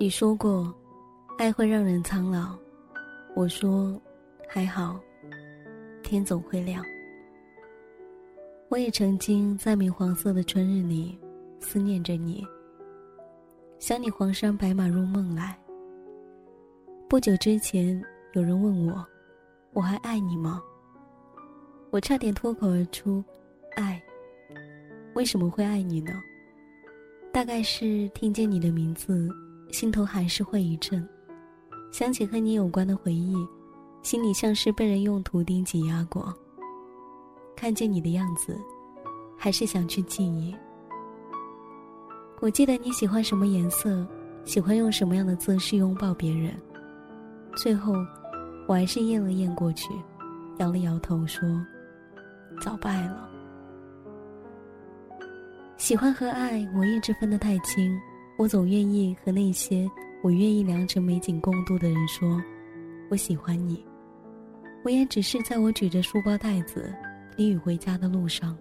你说过，爱会让人苍老。我说，还好，天总会亮。我也曾经在明黄色的春日里思念着你，想你黄山白马入梦来。不久之前，有人问我，我还爱你吗？我差点脱口而出，爱。为什么会爱你呢？大概是听见你的名字。心头还是会一震，想起和你有关的回忆，心里像是被人用图钉挤压过。看见你的样子，还是想去记忆。我记得你喜欢什么颜色，喜欢用什么样的姿势拥抱别人。最后，我还是咽了咽过去，摇了摇头说：“早败了。”喜欢和爱，我一直分得太清。我总愿意和那些我愿意良辰美景共度的人说，我喜欢你。我也只是在我举着书包袋子淋雨回家的路上，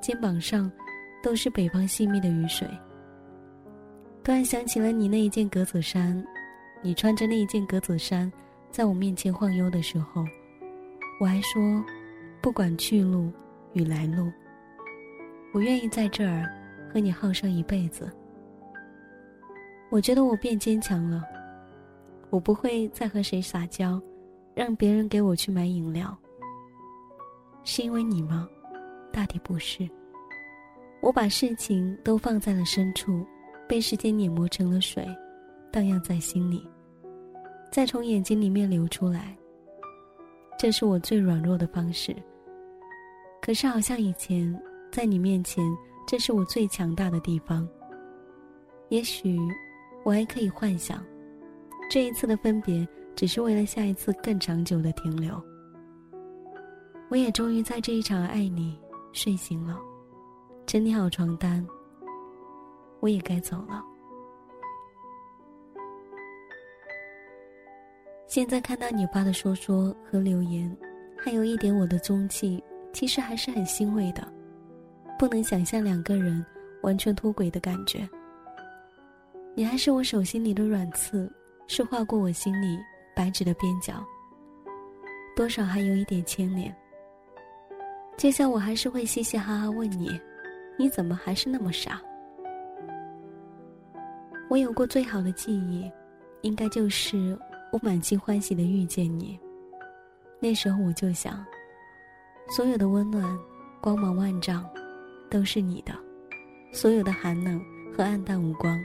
肩膀上都是北方细密的雨水。突然想起了你那一件格子衫，你穿着那一件格子衫，在我面前晃悠的时候，我还说，不管去路与来路，我愿意在这儿和你耗上一辈子。我觉得我变坚强了，我不会再和谁撒娇，让别人给我去买饮料。是因为你吗？大抵不是。我把事情都放在了深处，被时间碾磨成了水，荡漾在心里，再从眼睛里面流出来。这是我最软弱的方式。可是好像以前在你面前，这是我最强大的地方。也许。我还可以幻想，这一次的分别只是为了下一次更长久的停留。我也终于在这一场爱你睡醒了，整理好床单，我也该走了。现在看到你发的说说和留言，还有一点我的踪迹，其实还是很欣慰的，不能想象两个人完全脱轨的感觉。你还是我手心里的软刺，是划过我心里白纸的边角。多少还有一点牵连。就像我还是会嘻嘻哈哈问你，你怎么还是那么傻？我有过最好的记忆，应该就是我满心欢喜的遇见你。那时候我就想，所有的温暖、光芒万丈，都是你的；所有的寒冷和暗淡无光。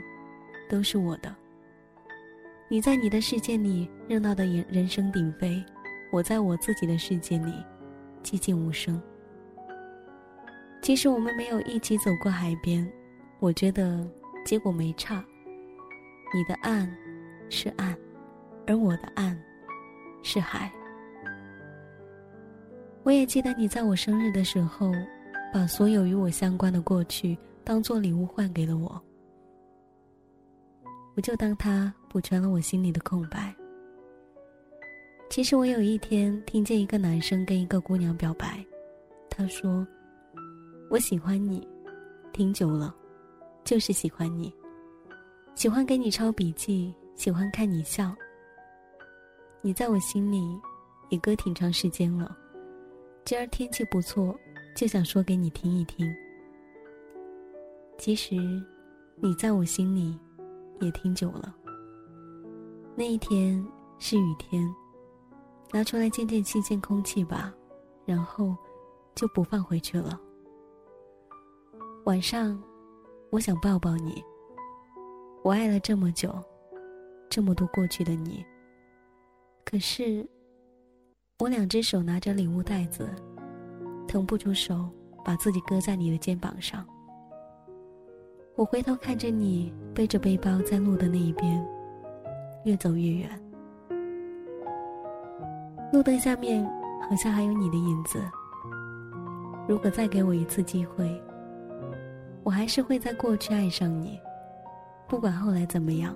都是我的。你在你的世界里热闹的人人声鼎沸，我在我自己的世界里寂静无声。即使我们没有一起走过海边，我觉得结果没差。你的岸是岸，而我的岸是海。我也记得你在我生日的时候，把所有与我相关的过去当做礼物换给了我。我就当他补全了我心里的空白。其实我有一天听见一个男生跟一个姑娘表白，他说：“我喜欢你，挺久了，就是喜欢你，喜欢给你抄笔记，喜欢看你笑。你在我心里也搁挺长时间了，今儿天气不错，就想说给你听一听。其实，你在我心里。”也挺久了。那一天是雨天，拿出来见见新鲜空气吧，然后就不放回去了。晚上，我想抱抱你。我爱了这么久，这么多过去的你。可是，我两只手拿着礼物袋子，腾不出手，把自己搁在你的肩膀上。我回头看着你背着背包在路的那一边，越走越远。路灯下面好像还有你的影子。如果再给我一次机会，我还是会在过去爱上你，不管后来怎么样。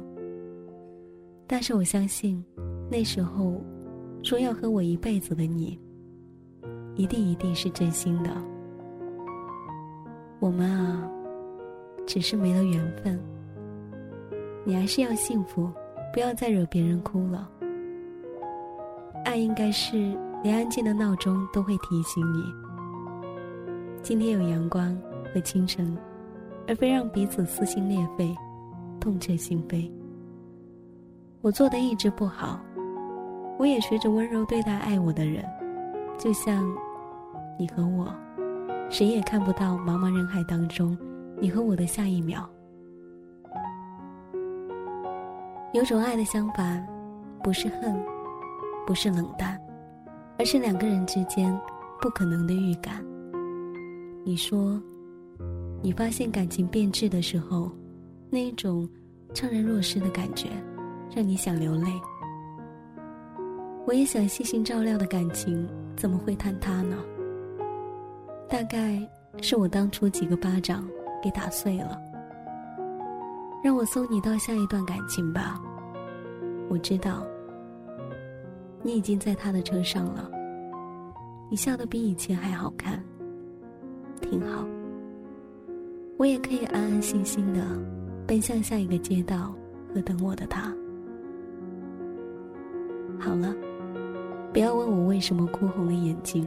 但是我相信，那时候说要和我一辈子的你，一定一定是真心的。我们啊，只是没了缘分。你还是要幸福，不要再惹别人哭了。爱应该是连安静的闹钟都会提醒你，今天有阳光和清晨，而非让彼此撕心裂肺、痛彻心扉。我做的一直不好，我也学着温柔对待爱我的人，就像你和我，谁也看不到茫茫人海当中你和我的下一秒。有种爱的相反，不是恨，不是冷淡，而是两个人之间不可能的预感。你说，你发现感情变质的时候，那一种怅然若失的感觉。让你想流泪，我也想细心照料的感情怎么会坍塌呢？大概是我当初几个巴掌给打碎了。让我送你到下一段感情吧。我知道，你已经在他的车上了。你笑得比以前还好看，挺好。我也可以安安心心的奔向下一个街道和等我的他。好了，不要问我为什么哭红了眼睛，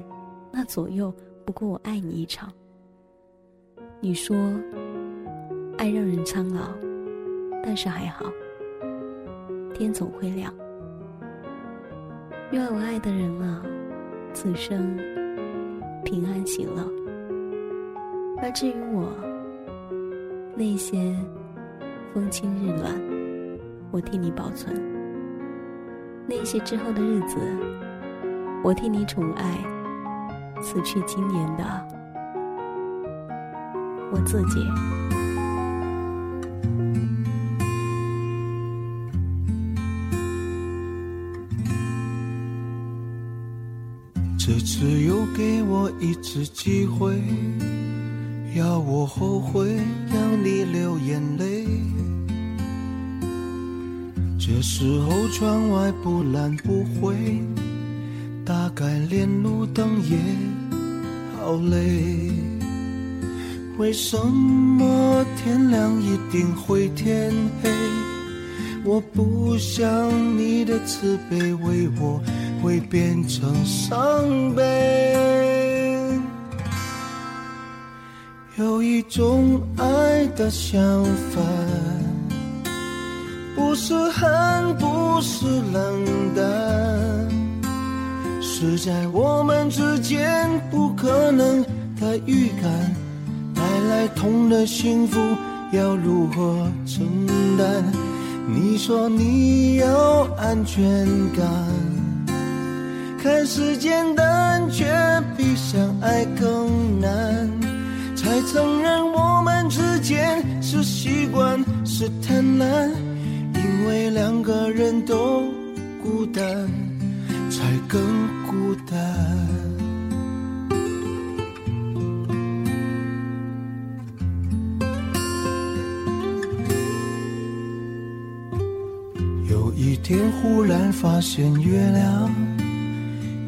那左右不过我爱你一场。你说，爱让人苍老，但是还好，天总会亮。愿我爱的人啊，此生平安喜乐。而至于我，那些风轻日暖，我替你保存。那些之后的日子，我替你宠爱此去今年的我自己。这次又给我一次机会，要我后悔，要你流眼泪。这时候窗外不蓝不灰，大概连路灯也好累。为什么天亮一定会天黑？我不想你的慈悲为我会变成伤悲。有一种爱的相反。不是恨，不是冷淡，是在我们之间不可能的预感，来痛的幸福要如何承担？你说你要安全感，看似简单，却比相爱更难，才承认我们之间是习惯，是贪婪。因为两个人都孤单，才更孤单。天忽然发现月亮，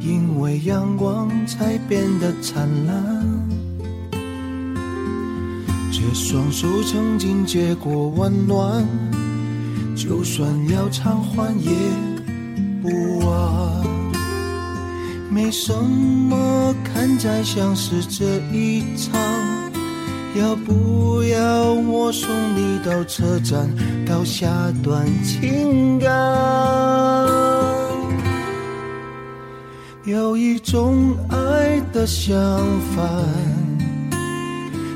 因为阳光才变得灿烂。这双手曾经接过温暖。就算要偿还也不晚，没什么看在像是这一场，要不要我送你到车站，到下段情感？有一种爱的相反，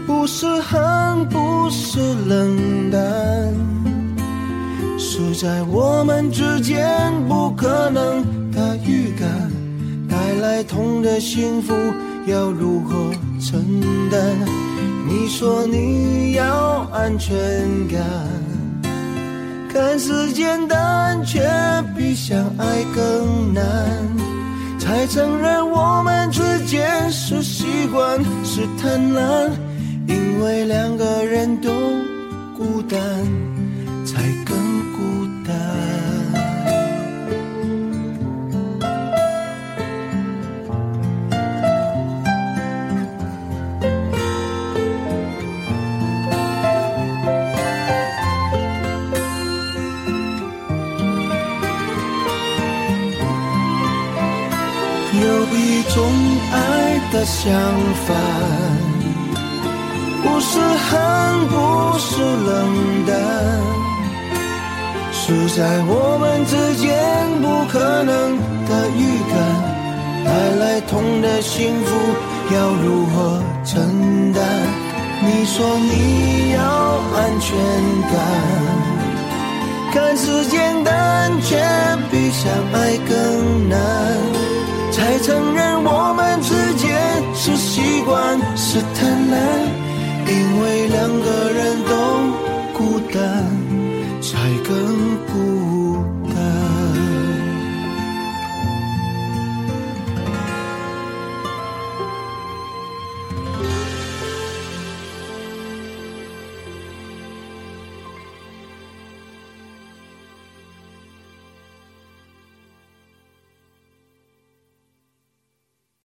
不是恨，不是冷淡。是在我们之间不可能的预感，带来痛的幸福要如何承担？你说你要安全感，看似简单，却比相爱更难。才承认我们之间是习惯，是贪婪，因为两个人都孤单，有一种爱的相反，不是恨，不是冷淡，是在我们之间不可能的预感。带来痛的幸福要如何承担？你说你要安全感，看似简单，却比相爱更难。承认我们之间是习惯，是贪婪，因为两个人都孤单，才更孤单。